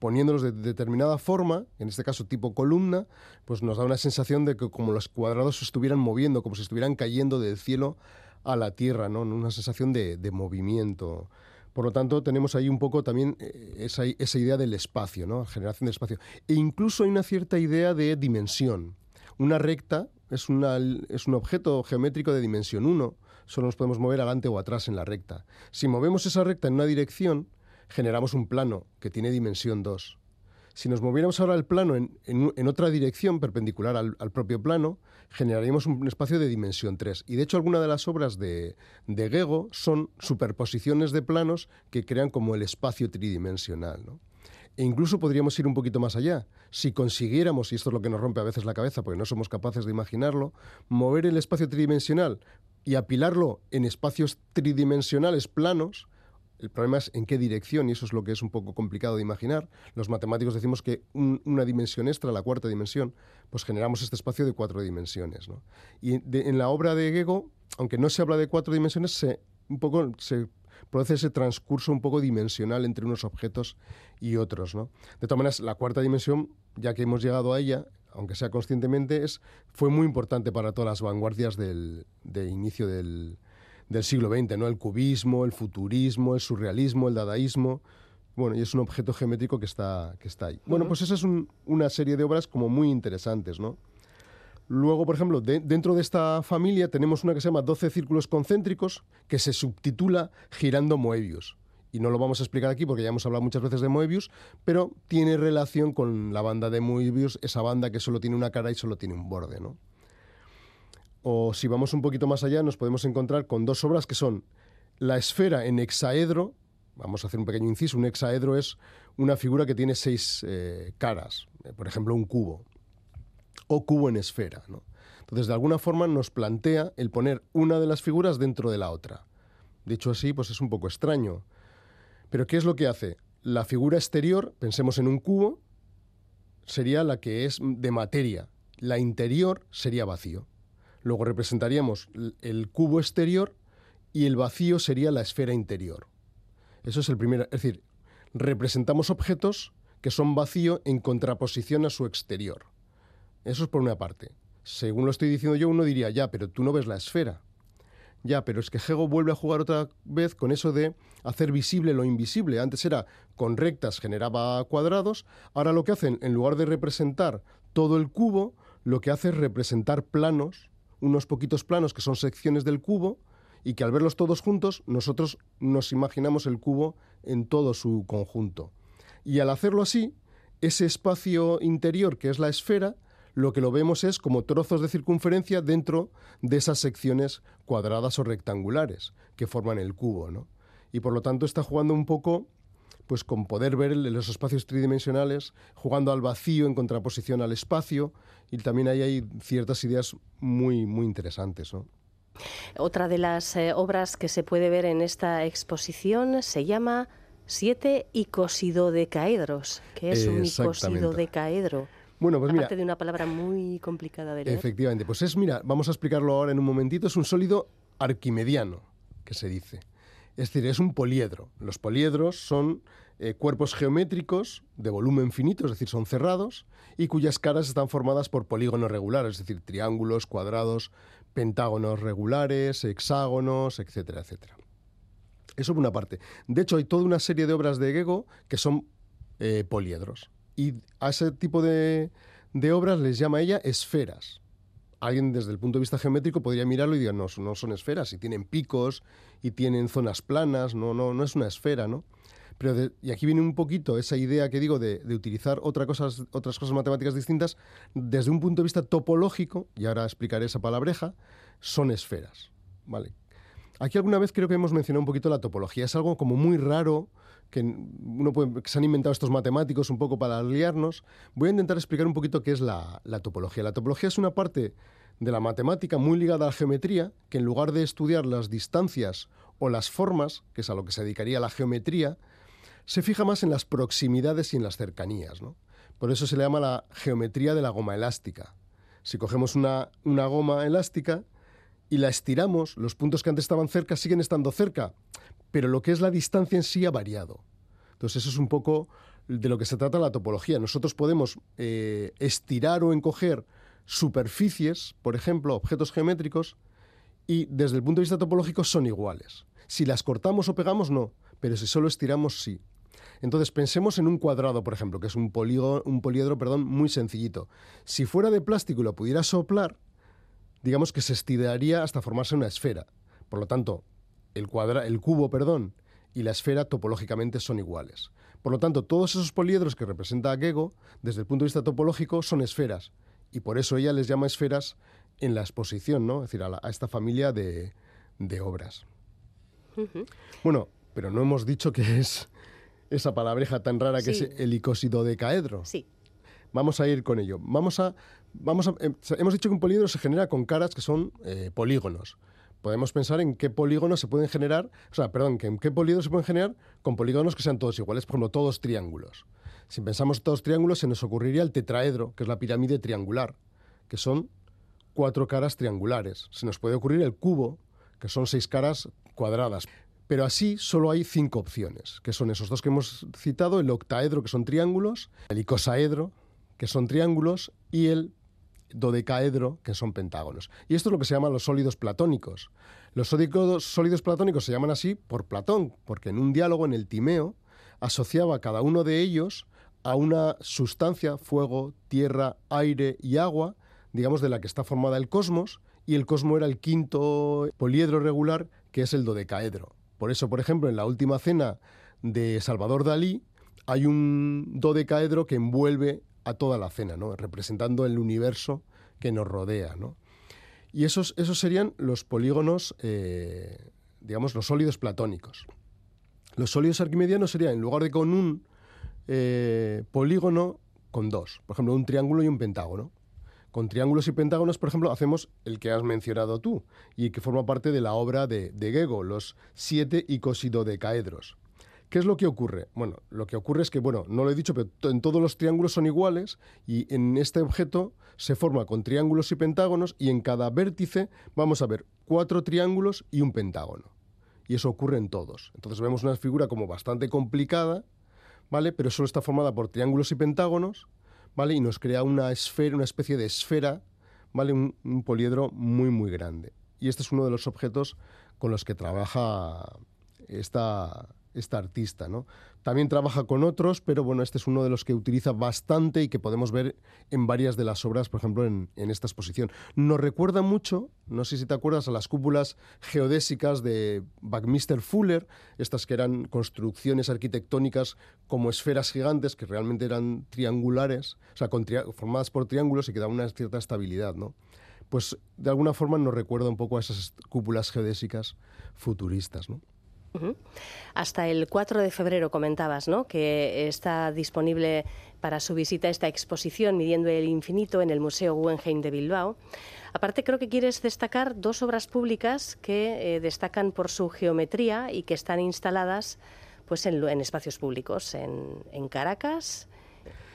D: poniéndolos de determinada forma, en este caso tipo columna, pues nos da una sensación de que como los cuadrados se estuvieran moviendo, como si estuvieran cayendo del cielo a la tierra, ¿no? Una sensación de, movimiento. Por lo tanto, tenemos ahí un poco también eh, esa, esa, idea del espacio, ¿no? Generación de espacio. E incluso hay una cierta idea de dimensión. Una recta es, una, es un objeto geométrico de dimensión 1, solo nos podemos mover adelante o atrás en la recta. Si movemos esa recta en una dirección, generamos un plano que tiene dimensión 2. Si nos moviéramos ahora el plano en, otra dirección, perpendicular al, propio plano, generaríamos un espacio de dimensión 3. Y de hecho, algunas de las obras de, de Gego son superposiciones de planos que crean como el espacio tridimensional. E incluso podríamos ir un poquito más allá. Si consiguiéramos, y esto es lo que nos rompe a veces la cabeza porque no somos capaces de imaginarlo, mover el espacio tridimensional y apilarlo en espacios tridimensionales planos, el problema es en qué dirección, y eso es lo que es un poco complicado de imaginar. Los matemáticos decimos que una dimensión extra, la cuarta dimensión, pues generamos este espacio de cuatro dimensiones. Y en la obra de Gego, aunque no se habla de cuatro dimensiones, se, un poco se produce ese transcurso un poco dimensional entre unos objetos y otros. De todas maneras, la cuarta dimensión, ya que hemos llegado a ella, aunque sea conscientemente, es, fue muy importante para todas las vanguardias del inicio del, del siglo XX, ¿no? El cubismo, el futurismo, el surrealismo, el dadaísmo. Bueno, y es un objeto geométrico que está, que está ahí. Bueno, pues esa es una serie de obras como muy interesantes, ¿no? Luego, por ejemplo, dentro de esta familia tenemos una que se llama 12 círculos concéntricos, que se subtitula Girando Moebius. Y no lo vamos a explicar aquí porque ya hemos hablado muchas veces de Moebius, pero tiene relación con la banda de Moebius, esa banda que solo tiene una cara y solo tiene un borde, ¿no? O si vamos un poquito más allá, nos podemos encontrar con dos obras que son la esfera en hexaedro. Vamos a hacer un pequeño inciso. Un hexaedro es una figura que tiene seis eh, caras, eh, por ejemplo, un cubo. O cubo en esfera. Entonces, de alguna forma nos plantea el poner una de las figuras dentro de la otra. Dicho así, pues es un poco extraño. Pero ¿qué es lo que hace? La figura exterior, pensemos en un cubo, sería la que es de materia. La interior sería vacío. Luego representaríamos el cubo exterior y el vacío sería la esfera interior. Eso es el primer, es decir, representamos objetos que son vacío en contraposición a su exterior. Eso es por una parte. Según lo estoy diciendo yo, uno diría, ya, pero tú no ves la esfera. Ya, pero es que Hegel vuelve a jugar otra vez con eso de hacer visible lo invisible. Antes era con rectas generaba cuadrados, ahora lo que hacen, en lugar de representar todo el cubo, lo que hace es representar planos unos poquitos planos que son secciones del cubo y que al verlos todos juntos nosotros nos imaginamos el cubo en todo su conjunto. Y al hacerlo así, ese espacio interior que es la esfera, lo que lo vemos es como trozos de circunferencia dentro de esas secciones cuadradas o rectangulares que forman el cubo, ¿no? Y por lo tanto está jugando un poco pues con poder ver los espacios tridimensionales, jugando al vacío en contraposición al espacio, y también ahí hay ciertas ideas muy, muy interesantes.
B: Otra de las eh, obras que se puede ver en esta exposición se llama Siete icosidodecaedros. que es un icosidodecaedro? Bueno, pues Aparte de una palabra muy complicada de leer.
D: Efectivamente, pues es, mira, vamos a explicarlo ahora en un momentito, es un sólido arquimediano, que se dice. Es decir, es un poliedro. Los poliedros son eh, cuerpos geométricos de volumen finito, es decir, son cerrados, y cuyas caras están formadas por polígonos regulares, es decir, triángulos, cuadrados, pentágonos regulares, hexágonos, etcétera, etcétera. Eso por una parte. De hecho, hay toda una serie de obras de Gego que son eh, poliedros. Y a ese tipo de, obras les llama ella esferas alguien desde el punto de vista geométrico podría mirarlo y decir, no, no son esferas, y tienen picos y tienen zonas planas, no, no, no es una esfera, ¿no? Pero y aquí viene un poquito esa idea que digo de, utilizar otra cosas, otras cosas matemáticas distintas desde un punto de vista topológico, y ahora explicaré esa palabreja, son esferas, ¿vale? Aquí alguna vez creo que hemos mencionado un poquito la topología. Es algo como muy raro que, se han inventado estos matemáticos un poco para liarnos. Voy a intentar explicar un poquito qué es la, topología. La topología es una parte de la matemática muy ligada a la geometría, que en lugar de estudiar las distancias o las formas, que es a lo que se dedicaría la geometría, se fija más en las proximidades y en las cercanías. Por eso se le llama la geometría de la goma elástica. Si cogemos una, una goma elástica, y la estiramos, los puntos que antes estaban cerca siguen estando cerca, pero lo que es la distancia en sí ha variado. Entonces eso es un poco de lo que se trata la topología. Nosotros podemos eh, estirar o encoger superficies, por ejemplo, objetos geométricos, y desde el punto de vista topológico son iguales. Si las cortamos o pegamos, no, pero si solo estiramos, sí. Entonces pensemos en un cuadrado, por ejemplo, que es un, un poliedro perdón, muy sencillito. Si fuera de plástico y lo pudiera soplar, digamos que se estiraría hasta formarse una esfera. Por lo tanto, el, cuadra, el cubo perdón, y la esfera topológicamente son iguales. Por lo tanto, todos esos poliedros que representa Gego, desde el punto de vista topológico, son esferas. Y por eso ella les llama esferas en la exposición, ¿no? Es decir, a, esta familia de, obras. Bueno, pero no hemos dicho que es esa palabreja tan rara que es el icosidodecaedro.
B: Sí.
D: Vamos a ir con ello. Vamos a, vamos a, eh, hemos dicho que un poliedro se genera con caras que son eh, polígonos. Podemos pensar en qué polígonos se pueden generar, o sea, perdón, en qué polígonos se pueden generar con polígonos que sean todos iguales, por ejemplo, todos triángulos. Si pensamos todos triángulos, se nos ocurriría el tetraedro, que es la pirámide triangular, que son cuatro caras triangulares. Se nos puede ocurrir el cubo, que son seis caras cuadradas. Pero así solo hay cinco opciones, que son esos dos que hemos citado, el octaedro, que son triángulos, el icosaedro, que son triángulos, y el dodecaedro, que son pentágonos. Y esto es lo que se llama los sólidos platónicos. Los sólidos platónicos se llaman así por Platón, porque en un diálogo, en el Timeo, asociaba cada uno de ellos a una sustancia, fuego, tierra, aire y agua, digamos, de la que está formada el cosmos, y el cosmos era el quinto poliedro regular, que es el dodecaedro. Por eso, por ejemplo, en la última cena de Salvador Dalí, hay un dodecaedro que envuelve a toda la cena, ¿no? representando el universo que nos rodea. ¿no? Y esos, esos serían los polígonos, eh, digamos, los sólidos platónicos. Los sólidos arquimedianos serían, en lugar de con un eh, polígono, con dos. Por ejemplo, un triángulo y un pentágono. Con triángulos y pentágonos, por ejemplo, hacemos el que has mencionado tú y que forma parte de la obra de, de Gego, los siete icosidodecaedros. ¿Qué es lo que ocurre? Bueno, lo que ocurre es que, bueno, no lo he dicho, pero en todos los triángulos son iguales y en este objeto se forma con triángulos y pentágonos y en cada vértice vamos a ver cuatro triángulos y un pentágono. Y eso ocurre en todos. Entonces vemos una figura como bastante complicada, ¿vale? Pero solo está formada por triángulos y pentágonos, ¿vale? Y nos crea una esfera, una especie de esfera, ¿vale? Un, un poliedro muy, muy grande. Y este es uno de los objetos con los que trabaja esta, esta artista. ¿no? También trabaja con otros, pero bueno, este es uno de los que utiliza bastante y que podemos ver en varias de las obras, por ejemplo, en, esta exposición. Nos recuerda mucho, no sé si te acuerdas, a las cúpulas geodésicas de Buckminster Fuller, estas que eran construcciones arquitectónicas como esferas gigantes, que realmente eran triangulares, o sea, formadas por triángulos y que daban una cierta estabilidad, ¿no? Pues de alguna forma nos recuerda un poco a esas cúpulas geodésicas futuristas, ¿no?
B: Hasta el 4 de febrero comentabas, ¿no? Que está disponible para su visita esta exposición Midiendo el Infinito en el Museo Guggenheim de Bilbao. Aparte, creo que quieres destacar dos obras públicas que eh, destacan por su geometría y que están instaladas pues, en, espacios públicos, en Caracas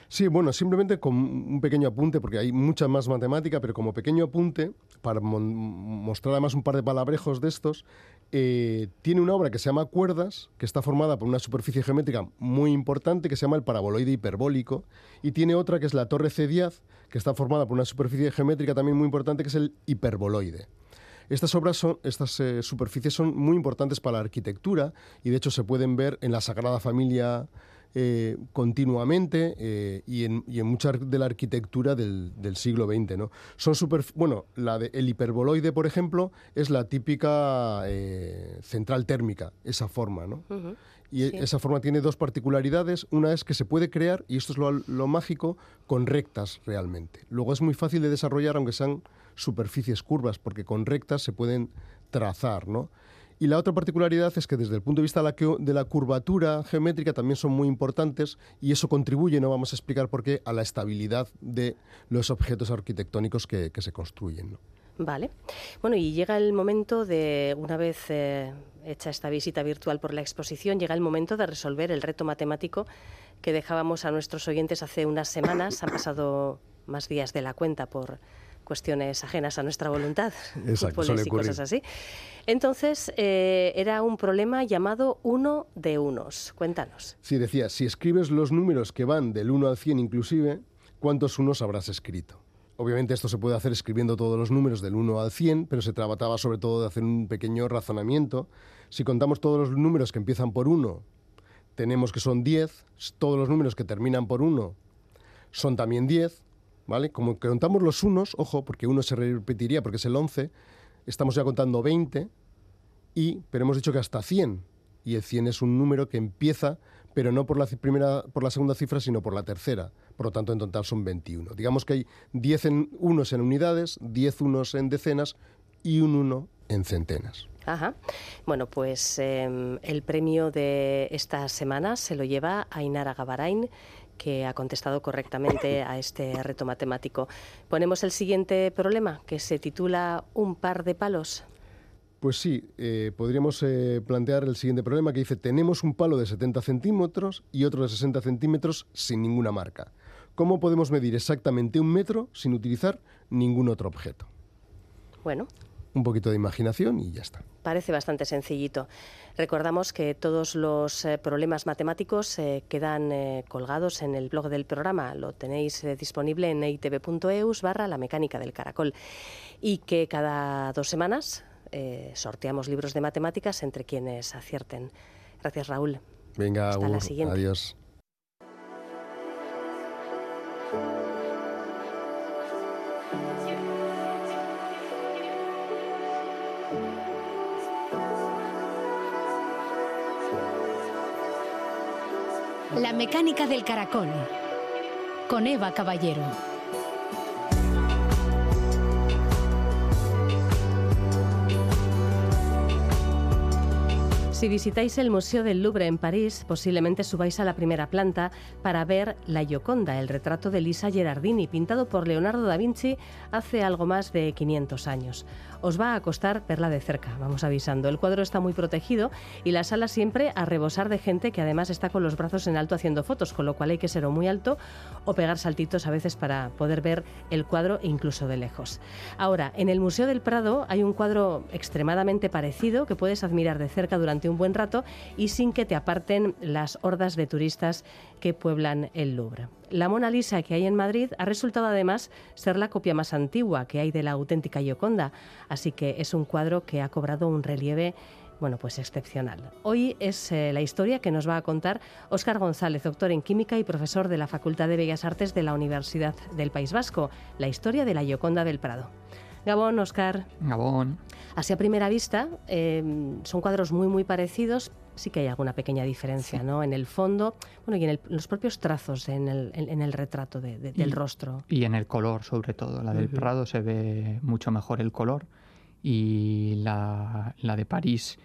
D: Sí, bueno, simplemente con un pequeño apunte, porque hay mucha más matemática, pero como pequeño apunte, para mostrar además un par de palabrejos de estos, eh, tiene una obra que se llama Cuerdas, que está formada por una superficie geométrica muy importante que se llama el paraboloide hiperbólico, y tiene otra que es la torre C que está formada por una superficie geométrica también muy importante que es el hiperboloide. Estas obras son, estas eh, superficies son muy importantes para la arquitectura y de hecho se pueden ver en la Sagrada Familia eh, continuamente eh, y, en, y, en, mucha de la arquitectura del, siglo XX. ¿no? Son super, bueno, la de, el hiperboloide, por ejemplo, es la típica eh, central térmica, esa forma. ¿no? Y esa forma tiene dos particularidades. Una es que se puede crear, y esto es lo, lo mágico, con rectas realmente. Luego es muy fácil de desarrollar, aunque sean superficies curvas, porque con rectas se pueden trazar, ¿no? Y la otra particularidad es que desde el punto de vista de la, curvatura geométrica también son muy importantes y eso contribuye, no vamos a explicar por qué, a la estabilidad de los objetos arquitectónicos que, se construyen.
B: Vale. Bueno, y llega el momento de, una vez eh, hecha esta visita virtual por la exposición, llega el momento de resolver el reto matemático que dejábamos a nuestros oyentes hace unas semanas. Han pasado más días de la cuenta por cuestiones ajenas a nuestra voluntad,
D: Exacto,
B: y cosas así. Entonces, eh, era un problema llamado uno de unos. Cuéntanos.
D: Sí, decía, si escribes los números que van del 1 al 100 inclusive, ¿cuántos unos habrás escrito? Obviamente esto se puede hacer escribiendo todos los números del 1 al 100, pero se trataba sobre todo de hacer un pequeño razonamiento. Si contamos todos los números que empiezan por 1, tenemos que son 10, todos los números que terminan por 1 son también 10, ¿vale? Como contamos los unos, ojo, porque uno se repetiría porque es el 11, estamos ya contando 20, y, pero hemos dicho que hasta 100, y el 100 es un número que empieza pero no por la, primera, por la segunda cifra, sino por la tercera. Por lo tanto, en total son 21. Digamos que hay 10 en, unos en unidades, 10 unos en decenas y un uno en centenas.
B: Ajá. Bueno, pues em, el premio de esta semana se lo lleva Ainara Gabarain, que ha contestado correctamente a este reto matemático. Ponemos el siguiente problema, que se titula Un par de palos.
D: Pues sí, eh, podríamos eh, plantear el siguiente problema que dice, tenemos un palo de 70 centímetros y otro de 60 centímetros sin ninguna marca. ¿Cómo podemos medir exactamente un metro sin utilizar ningún otro objeto?
B: Bueno,
D: un poquito de imaginación y ya está.
B: Parece bastante sencillito. Recordamos que todos los eh, problemas matemáticos eh, quedan eh, colgados en el blog del programa. Lo tenéis disponible en itv.eus barra la mecánica del caracol. Y que cada dos semanas sorteamos libros de matemáticas entre quienes acierten. Gracias, Raúl.
D: Venga, Hasta la siguiente. Adiós.
E: La mecánica del caracol. Con Eva Caballero.
B: Si visitáis el Museo del Louvre en París, posiblemente subáis a la primera planta para ver La Gioconda, el retrato de Lisa Gerardini, pintado por Leonardo da Vinci hace algo más de 500 años os va a costar verla de cerca, vamos avisando. El cuadro está muy protegido y la sala siempre a rebosar de gente que además está con los brazos en alto haciendo fotos, con lo cual hay que ser o muy alto o pegar saltitos a veces para poder ver el cuadro incluso de lejos. Ahora, en el Museo del Prado hay un cuadro extremadamente parecido que puedes admirar de cerca durante un buen rato y sin que te aparten las hordas de turistas que pueblan el Louvre. La Mona Lisa que hay en Madrid ha resultado además ser la copia más antigua que hay de la auténtica Gioconda, así que es un cuadro que ha cobrado un relieve bueno, pues excepcional. Hoy es eh, la historia que nos va a contar Óscar González, doctor en química y profesor de la Facultad de Bellas Artes de la Universidad del País Vasco, la historia de la Gioconda del Prado. Gabón, Óscar.
F: Gabón.
B: Así a primera vista, eh, son cuadros muy, muy parecidos, sí que hay alguna pequeña diferencia, ¿no? En el fondo, bueno, y en, los propios trazos, en el, en, el retrato del rostro.
F: Y en el color, sobre todo. La del Prado se ve mucho mejor el color y la, la, de París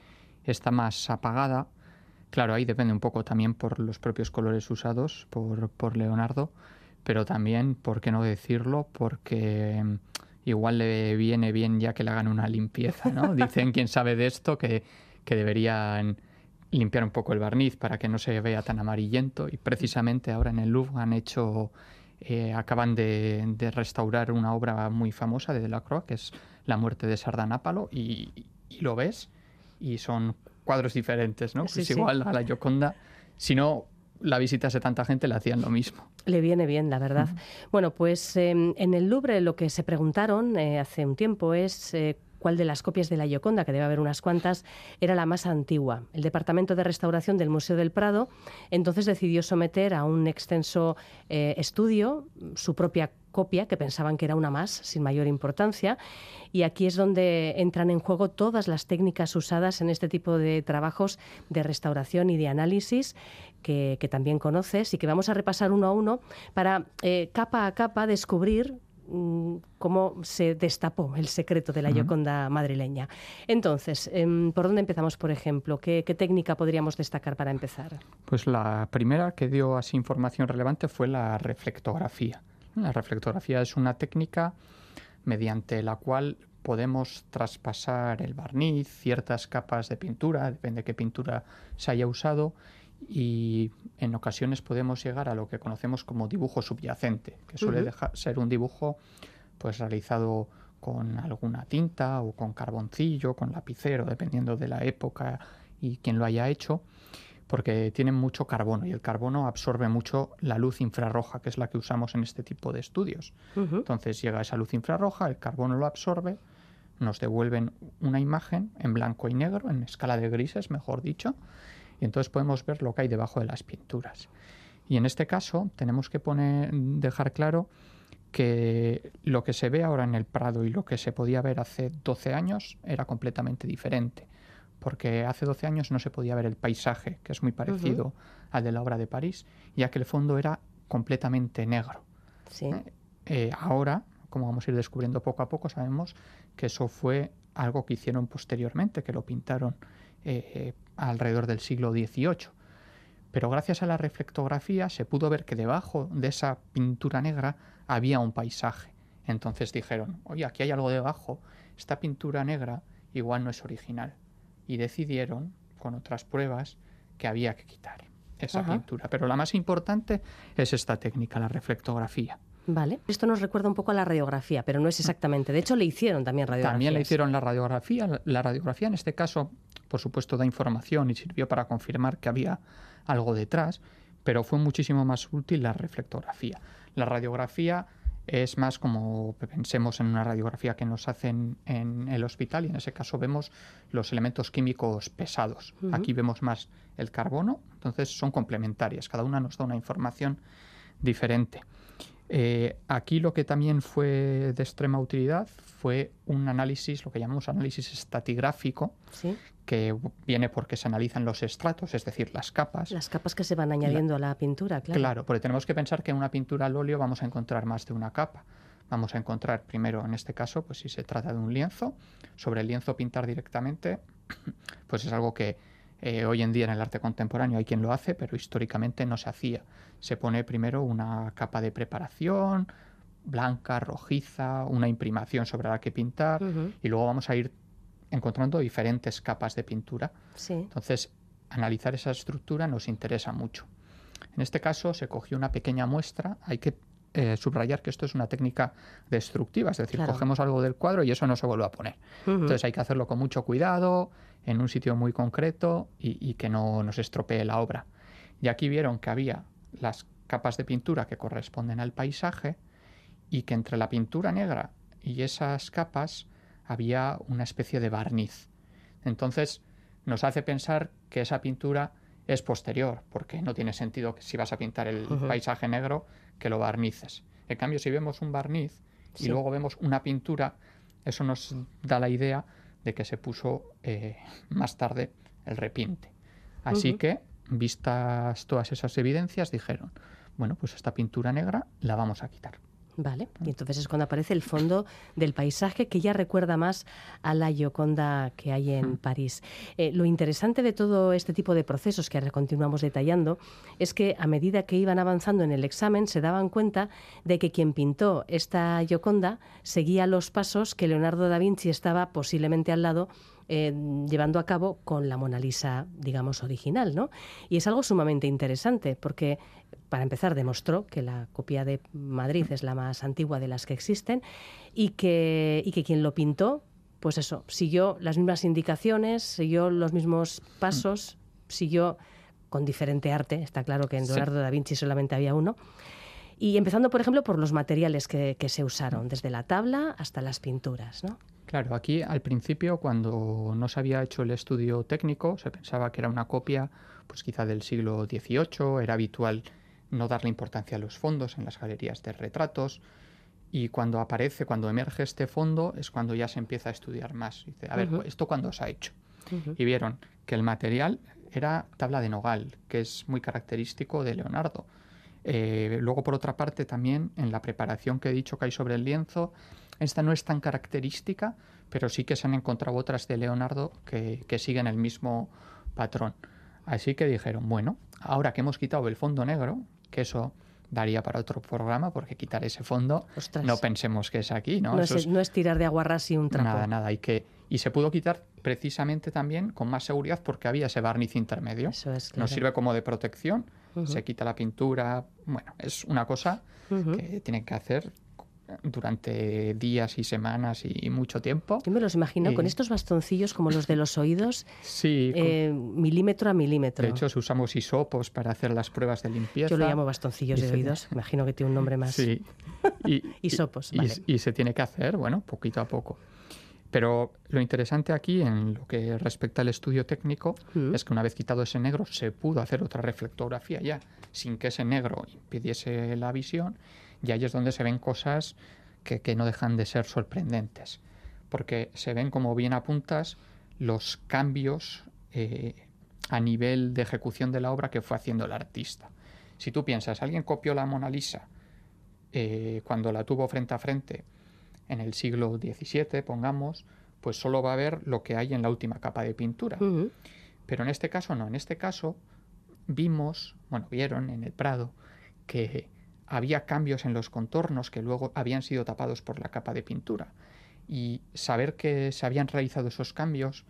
F: está más apagada. Claro, ahí depende un poco también por los propios colores usados por, por Leonardo, pero también, ¿por qué no decirlo? Porque mm, igual le viene bien ya que le hagan una limpieza, ¿no? Dicen, quien sabe de esto, que, que deberían limpiar un poco el barniz para que no se vea tan amarillento y precisamente ahora en el Louvre han hecho eh, acaban de, restaurar una obra muy famosa de Delacroix que es La muerte de Sardanápalo y, y lo ves y son cuadros diferentes, ¿no? es igual a la Gioconda, si no la visitase tanta gente le hacían lo mismo.
B: Le viene bien, la verdad. Bueno, pues em, en el Louvre lo que se preguntaron eh, hace un tiempo es eh, cuál de las copias de la Gioconda, que debe haber unas cuantas, era la más antigua. El Departamento de Restauración del Museo del Prado entonces decidió someter a un extenso eh, estudio su propia copia, que pensaban que era una más, sin mayor importancia. Y aquí es donde entran en juego todas las técnicas usadas en este tipo de trabajos de restauración y de análisis que, también conoces y que vamos a repasar uno a uno para eh, capa a capa descubrir Mm, cómo se destapó el secreto de la Gioconda madrileña. Entonces, em, ¿por dónde empezamos, por ejemplo? ¿Qué, técnica podríamos destacar para empezar?
F: Pues la primera que dio así información relevante fue la reflectografía. La reflectografía es una técnica mediante la cual podemos traspasar el barniz, ciertas capas de pintura, depende de qué pintura se haya usado, y en ocasiones podemos llegar a lo que conocemos como dibujo subyacente, que suele ser un dibujo pues realizado con alguna tinta o con carboncillo, con lapicero, dependiendo de la época y quien lo haya hecho, porque tienen mucho carbono y el carbono absorbe mucho la luz infrarroja, que es la que usamos en este tipo de estudios. Entonces llega esa luz infrarroja, el carbono lo absorbe, nos devuelven una imagen en blanco y negro, en escala de grises, mejor dicho, y entonces podemos ver lo que hay debajo de las pinturas. Y en este caso tenemos que poner, dejar claro que lo que se ve ahora en el Prado y lo que se podía ver hace 12 años era completamente diferente, porque hace 12 años no se podía ver el paisaje, que es muy parecido al de la obra de París, ya que el fondo era completamente negro. ¿Eh? Eh, ahora, como vamos a ir descubriendo poco a poco, sabemos que eso fue algo que hicieron posteriormente, que lo pintaron eh, alrededor del siglo XVIII. Pero gracias a la reflectografía se pudo ver que debajo de esa pintura negra había un paisaje. Entonces dijeron, oye, aquí hay algo debajo, esta pintura negra igual no es original. Y decidieron, con otras pruebas, que había que quitar esa pintura. Pero la más importante es esta técnica, la reflectografía.
B: Vale. Esto nos recuerda un poco a la radiografía, pero no es exactamente. De hecho, le hicieron también radiografía.
F: También le hicieron la radiografía. La radiografía en este caso, por supuesto, da información y sirvió para confirmar que había algo detrás, pero fue muchísimo más útil la reflectografía. La radiografía es más como pensemos en una radiografía que nos hacen en el hospital y en ese caso vemos los elementos químicos pesados. Aquí vemos más el carbono, entonces son complementarias, cada una nos da una información diferente. Eh, aquí lo que también fue de extrema utilidad fue un análisis, lo que llamamos análisis estatigráfico, que viene porque se analizan los estratos, es decir, las capas.
B: Las capas que se van añadiendo a la pintura, claro.
F: Claro, porque tenemos que pensar que en una pintura al óleo vamos a encontrar más de una capa. Vamos a encontrar primero, en este caso, pues si se trata de un lienzo, sobre el lienzo pintar directamente, pues es algo que eh, hoy en día en el arte contemporáneo hay quien lo hace, pero históricamente no se hacía. Se pone primero una capa de preparación, blanca, rojiza, una imprimación sobre la que pintar y luego vamos a ir encontrando diferentes capas de pintura. Entonces, analizar esa estructura nos interesa mucho. En este caso se cogió una pequeña muestra, hay que eh, subrayar que esto es una técnica destructiva, es decir, cogemos algo del cuadro y eso no se vuelve a poner. Entonces hay que hacerlo con mucho cuidado, en un sitio muy concreto y, que no nos estropee la obra. Y aquí vieron que había las capas de pintura que corresponden al paisaje y que entre la pintura negra y esas capas había una especie de barniz. Entonces nos hace pensar que esa pintura es posterior, porque no tiene sentido que si vas a pintar el paisaje negro que lo barnices. En cambio, si vemos un barniz y luego vemos una pintura, eso nos da la idea de que se puso eh, más tarde el repinte. Así que, vistas todas esas evidencias, dijeron, bueno, pues esta pintura negra la vamos a quitar.
B: Vale, y entonces es cuando aparece el fondo del paisaje que ya recuerda más a la Gioconda que hay en París. Eh, lo interesante de todo este tipo de procesos que ahora continuamos detallando es que a medida que iban avanzando en el examen se daban cuenta de que quien pintó esta Gioconda seguía los pasos que Leonardo da Vinci estaba posiblemente al lado eh, llevando a cabo con la Mona Lisa, digamos, original, ¿no? Y es algo sumamente interesante porque, para empezar, demostró que la copia de Madrid es la más antigua de las que existen y que, y que quien lo pintó, pues eso, siguió las mismas indicaciones, siguió los mismos pasos, siguió con diferente arte, está claro que en Leonardo da Vinci solamente había uno, y empezando, por ejemplo, por los materiales que, que, se usaron, desde la tabla hasta las pinturas, ¿no?
F: Claro, aquí al principio, cuando no se había hecho el estudio técnico, se pensaba que era una copia, pues quizá del siglo XVIII, era habitual no darle importancia a los fondos en las galerías de retratos, y cuando aparece, cuando emerge este fondo, es cuando ya se empieza a estudiar más. Dice, a ver, ¿esto cuándo se ha hecho? Y vieron que el material era tabla de nogal, que es muy característico de Leonardo. Eh, luego, por otra parte, también en la preparación que he dicho que hay sobre el lienzo, esta no es tan característica, pero sí que se han encontrado otras de Leonardo que, siguen el mismo patrón. Así que dijeron, bueno, ahora que hemos quitado el fondo negro, que eso daría para otro programa, porque quitar ese fondo no pensemos que es aquí, ¿no?
B: No, es, tirar de aguarrás y un trapo.
F: Nada, nada. Y, que, y se pudo quitar precisamente también con más seguridad porque había ese barniz intermedio.
B: Eso es,
F: Nos sirve como de protección, se quita la pintura. Bueno, es una cosa que tienen que hacer durante días y semanas y mucho tiempo.
B: Yo me los imagino con estos bastoncillos como los de los oídos,
F: sí,
B: eh, milímetro a milímetro.
F: De hecho, usamos hisopos para hacer las pruebas de limpieza.
B: Yo lo llamo bastoncillos de oídos, imagino que tiene un nombre más.
F: Sí.
B: Y, hisopos,
F: y, se tiene que hacer, bueno, poquito a poco. Pero lo interesante aquí, en lo que respecta al estudio técnico, mm. es que una vez quitado ese negro, se pudo hacer otra reflectografía ya, sin que ese negro impidiese la visión y ahí es donde se ven cosas que, no dejan de ser sorprendentes, porque se ven como bien apuntas los cambios eh, a nivel de ejecución de la obra que fue haciendo el artista. Si tú piensas, alguien copió la Mona Lisa eh, cuando la tuvo frente a frente en el siglo XVII, pongamos, pues solo va a ver lo que hay en la última capa de pintura. Pero en este caso no, en este caso vimos, bueno, vieron en el Prado que había cambios en los contornos que luego habían sido tapados por la capa de pintura. Y saber que se habían realizado esos cambios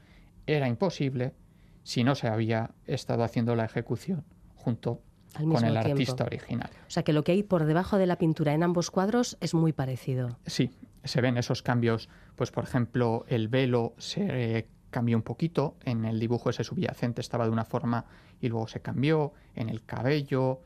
F: era imposible si no se había estado haciendo la ejecución junto con el artista original.
B: O sea que lo que hay por debajo de la pintura en ambos cuadros es muy parecido.
F: Sí, se ven esos cambios. Pues por ejemplo, el velo se cambió un poquito, en el dibujo ese subyacente estaba de una forma y luego se cambió, en el cabello,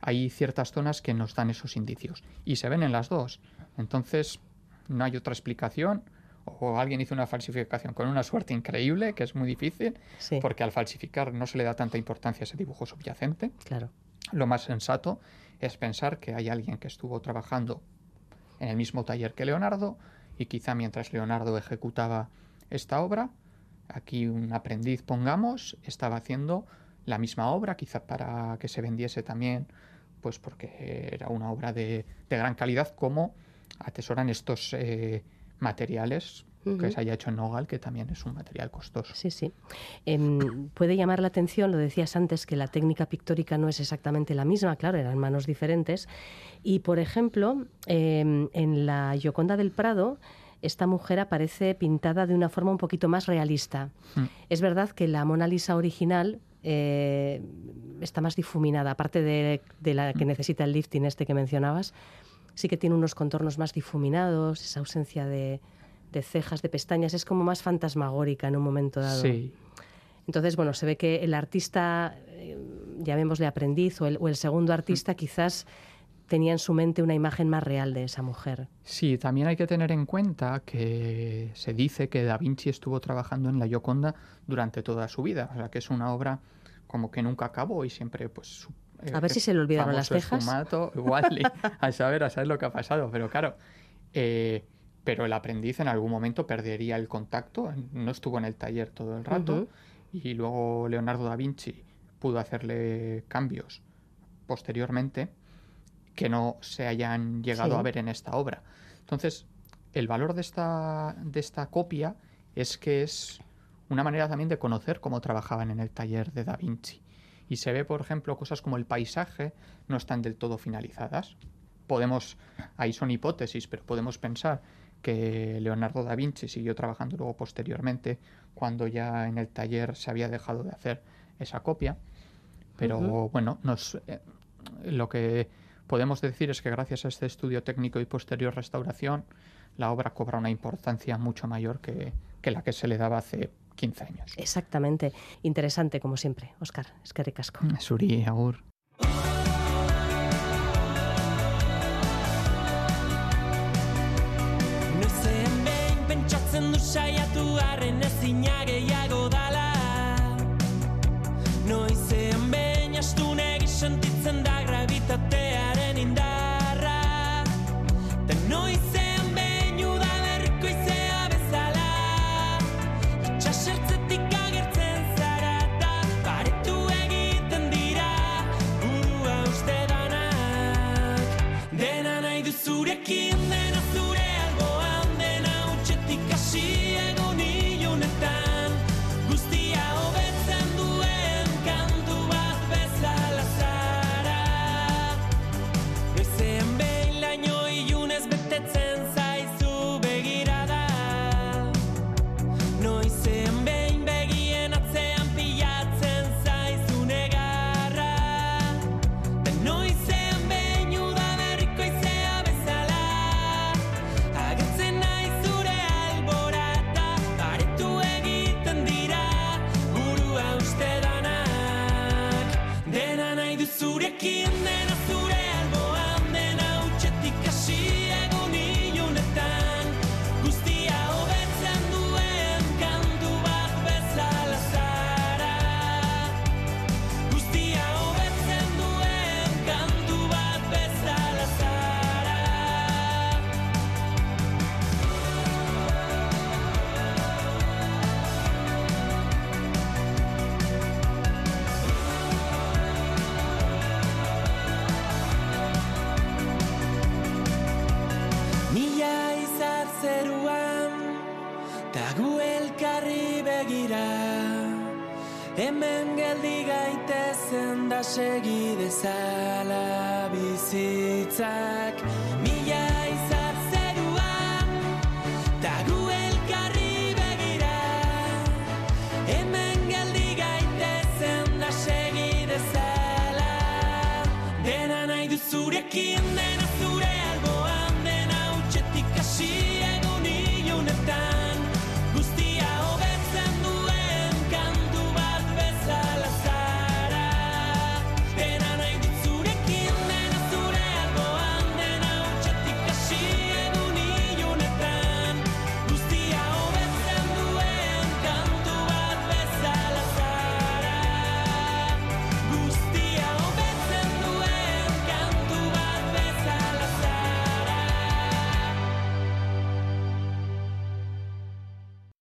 F: hay ciertas zonas que nos dan esos indicios y se ven en las dos. Entonces, no hay otra explicación o alguien hizo una falsificación con una suerte increíble, que es muy difícil, porque al falsificar no se le da tanta importancia a ese dibujo subyacente.
B: Claro.
F: Lo más sensato es pensar que hay alguien que estuvo trabajando en el mismo taller que Leonardo y quizá mientras Leonardo ejecutaba esta obra, aquí un aprendiz, pongamos, estaba haciendo la misma obra, quizá para que se vendiese también, pues porque era una obra de, gran calidad, como atesoran estos eh, materiales que se haya hecho en Nogal, que también es un material costoso.
B: Sí, sí. Em, puede llamar la atención, lo decías antes, que la técnica pictórica no es exactamente la misma, claro, eran manos diferentes. Y, por ejemplo, em, en la Gioconda del Prado, esta mujer aparece pintada de una forma un poquito más realista. Mm. Es verdad que la Mona Lisa original eh, está más difuminada, aparte de, la que necesita el lifting este que mencionabas, sí que tiene unos contornos más difuminados, esa ausencia de, cejas, de pestañas, es como más fantasmagórica en un momento dado.
F: Sí.
B: Entonces, bueno, se ve que el artista, eh, llamémosle aprendiz, o el, o el segundo artista, mm. quizás tenía en su mente una imagen más real de esa mujer.
F: Sí, también hay que tener en cuenta que se dice que Da Vinci estuvo trabajando en la Gioconda durante toda su vida, o sea que es una obra como que nunca acabó y siempre pues
B: eh, a ver si se le olvidaron las cejas.
F: igual, a saber, a saber lo que ha pasado, pero claro, eh, pero el aprendiz en algún momento perdería el contacto, no estuvo en el taller todo el rato y luego Leonardo da Vinci pudo hacerle cambios posteriormente que no se hayan llegado a ver en esta obra. Entonces, el valor de esta, de esta copia es que es una manera también de conocer cómo trabajaban en el taller de Da Vinci. Y se ve, por ejemplo, cosas como el paisaje no están del todo finalizadas. Podemos, ahí son hipótesis, pero podemos pensar que Leonardo da Vinci siguió trabajando luego posteriormente cuando ya en el taller se había dejado de hacer esa copia. Pero bueno, nos, eh, lo que podemos decir es que gracias a este estudio técnico y posterior restauración, la obra cobra una importancia mucho mayor que, la que se le daba hace 15 años.
B: Exactamente. Interesante, como siempre. Oscar, es que ricasco.
F: Suri, agur.
G: making